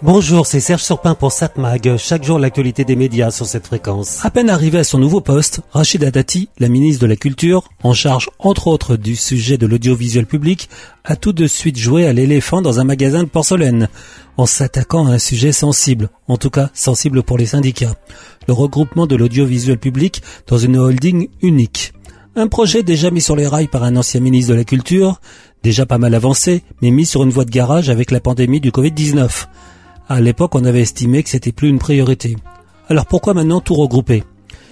Bonjour, c'est Serge Surpin pour Satmag. Chaque jour, l'actualité des médias sur cette fréquence. À peine arrivé à son nouveau poste, Rachida Dati, la ministre de la Culture, en charge entre autres du sujet de l'audiovisuel public, a tout de suite joué à l'éléphant dans un magasin de porcelaine, en s'attaquant à un sujet sensible, en tout cas sensible pour les syndicats, le regroupement de l'audiovisuel public dans une holding unique. Un projet déjà mis sur les rails par un ancien ministre de la Culture, déjà pas mal avancé, mais mis sur une voie de garage avec la pandémie du Covid-19. À l'époque, on avait estimé que c'était plus une priorité. Alors pourquoi maintenant tout regrouper?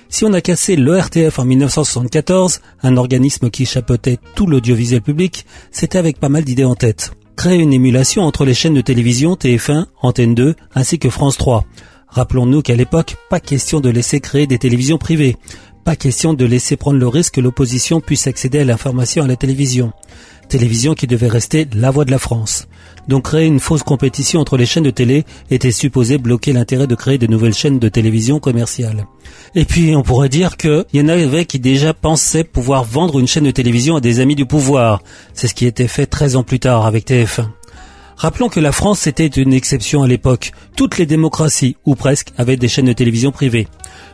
Si on a cassé l'ERTF en 1974, un organisme qui chapeautait tout l'audiovisuel public, c'était avec pas mal d'idées en tête. Créer une émulation entre les chaînes de télévision TF1, Antenne 2 ainsi que France 3. Rappelons-nous qu'à l'époque, pas question de laisser créer des télévisions privées. Pas question de laisser prendre le risque que l'opposition puisse accéder à l'information à la télévision. Télévision qui devait rester la voix de la France. Donc créer une fausse compétition entre les chaînes de télé était supposé bloquer l'intérêt de créer de nouvelles chaînes de télévision commerciales. Et puis on pourrait dire qu'il y en avait qui déjà pensaient pouvoir vendre une chaîne de télévision à des amis du pouvoir. C'est ce qui était fait 13 ans plus tard avec TF1. Rappelons que la France était une exception à l'époque. Toutes les démocraties, ou presque, avaient des chaînes de télévision privées.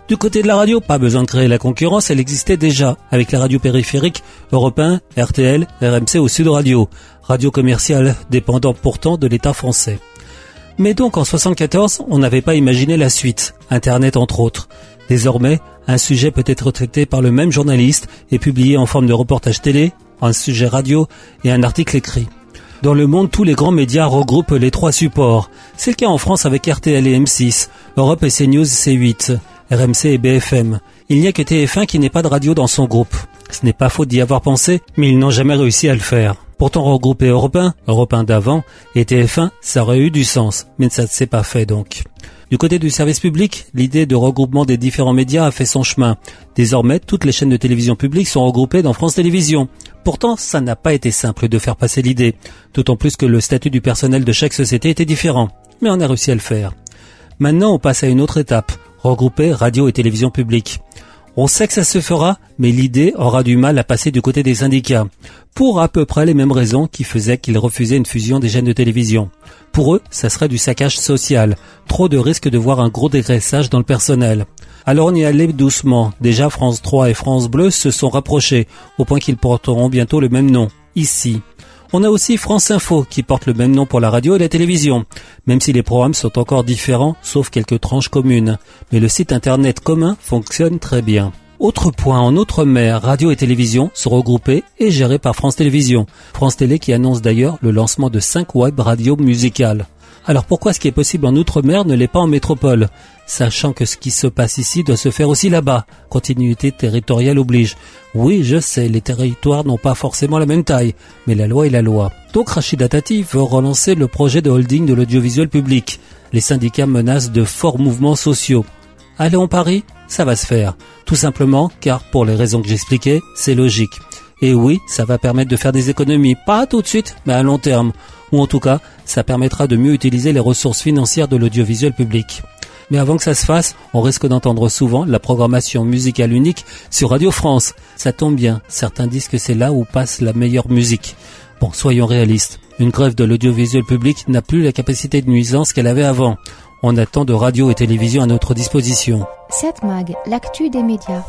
Du côté de la radio, pas besoin de créer la concurrence, elle existait déjà, avec la radio périphérique, Europe 1, RTL, RMC ou Sud Radio, radio commerciale dépendant pourtant de l'État français. Mais donc en 74, on n'avait pas imaginé la suite, Internet entre autres. Désormais, un sujet peut être traité par le même journaliste et publié en forme de reportage télé, un sujet radio et un article écrit. Dans le monde, tous les grands médias regroupent les trois supports. C'est le cas en France avec RTL et M6, Europe et CNews C8, RMC et BFM. Il n'y a que TF1 qui n'est pas de radio dans son groupe. Ce n'est pas faute d'y avoir pensé, mais ils n'ont jamais réussi à le faire. Pourtant regrouper Europe 1, Europe 1 d'avant et TF1, ça aurait eu du sens, mais ça ne s'est pas fait donc. Du côté du service public, l'idée de regroupement des différents médias a fait son chemin. Désormais, toutes les chaînes de télévision publiques sont regroupées dans France Télévisions. Pourtant, ça n'a pas été simple de faire passer l'idée, d'autant plus que le statut du personnel de chaque société était différent. Mais on a réussi à le faire. Maintenant, on passe à une autre étape, regrouper radio et télévision publique. On sait que ça se fera, mais l'idée aura du mal à passer du côté des syndicats, pour à peu près les mêmes raisons qui faisaient qu'ils refusaient une fusion des chaînes de télévision. Pour eux, ça serait du saccage social, trop de risques de voir un gros dégraissage dans le personnel. Alors on y allait doucement. Déjà France 3 et France Bleu se sont rapprochés, au point qu'ils porteront bientôt le même nom, ici. On a aussi France Info qui porte le même nom pour la radio et la télévision, même si les programmes sont encore différents, sauf quelques tranches communes. Mais le site internet commun fonctionne très bien. Autre point, en Outre-mer, radio et télévision sont regroupés et gérés par France Télévisions. France Télé qui annonce d'ailleurs le lancement de 5 web radios musicales. Alors pourquoi ce qui est possible en Outre-mer ne l'est pas en métropole? Sachant que ce qui se passe ici doit se faire aussi là-bas. Continuité territoriale oblige. Oui, je sais, les territoires n'ont pas forcément la même taille, mais la loi est la loi. Donc Rachida Tati veut relancer le projet de holding de l'audiovisuel public. Les syndicats menacent de forts mouvements sociaux. Allez en Paris Ça va se faire. Tout simplement car, pour les raisons que j'expliquais, c'est logique. Et oui, ça va permettre de faire des économies, pas tout de suite, mais à long terme ou en tout cas, ça permettra de mieux utiliser les ressources financières de l'audiovisuel public. Mais avant que ça se fasse, on risque d'entendre souvent la programmation musicale unique sur Radio France. Ça tombe bien, certains disent que c'est là où passe la meilleure musique. Bon, soyons réalistes. Une grève de l'audiovisuel public n'a plus la capacité de nuisance qu'elle avait avant. On attend de radio et télévision à notre disposition. 7 Mag, l'actu des médias.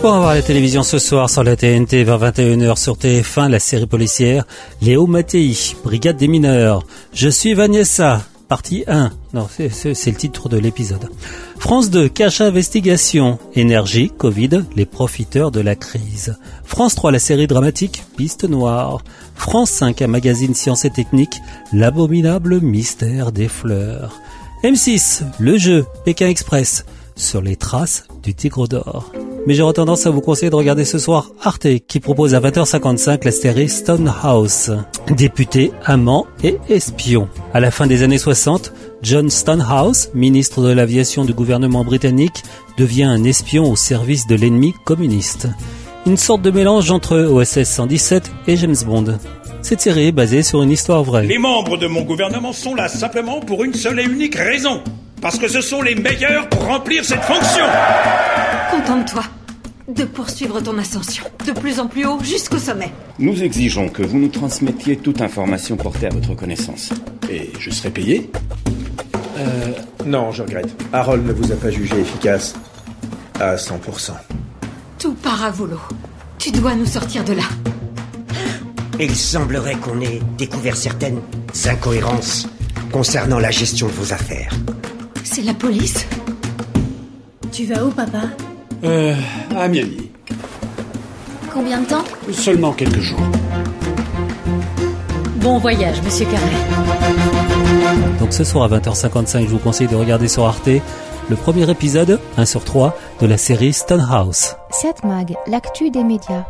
Pour avoir la télévision ce soir sur la TNT vers 21h sur TF1, la série policière Léo Mattei, Brigade des mineurs. Je suis Vanessa, partie 1. Non, c'est le titre de l'épisode. France 2, cache investigation. Énergie, Covid, les profiteurs de la crise. France 3, la série dramatique Piste Noire. France 5, un magazine sciences et techniques, L'abominable mystère des fleurs. M6, le jeu, Pékin Express sur les traces du tigre d'or. Mais j'aurais tendance à vous conseiller de regarder ce soir Arte qui propose à 20h55 la série Stonehouse. Député, amant et espion. À la fin des années 60, John Stonehouse, ministre de l'aviation du gouvernement britannique, devient un espion au service de l'ennemi communiste. Une sorte de mélange entre OSS 117 et James Bond. Cette série est basée sur une histoire vraie. Les membres de mon gouvernement sont là simplement pour une seule et unique raison parce que ce sont les meilleurs pour remplir cette fonction. Contente-toi de poursuivre ton ascension, de plus en plus haut jusqu'au sommet. Nous exigeons que vous nous transmettiez toute information portée à votre connaissance. Et je serai payé? Euh... Non, je regrette. Harold ne vous a pas jugé efficace à 100%. Tout part à volo. Tu dois nous sortir de là. Il semblerait qu'on ait découvert certaines incohérences concernant la gestion de vos affaires. C'est la police? Tu vas où, papa? Euh, à Miami. Combien de temps? Seulement quelques jours. Bon voyage, monsieur Carré. Donc ce soir à 20h55, je vous conseille de regarder sur Arte le premier épisode, 1 sur 3, de la série Stonehouse. 7 Mag, l'actu des médias.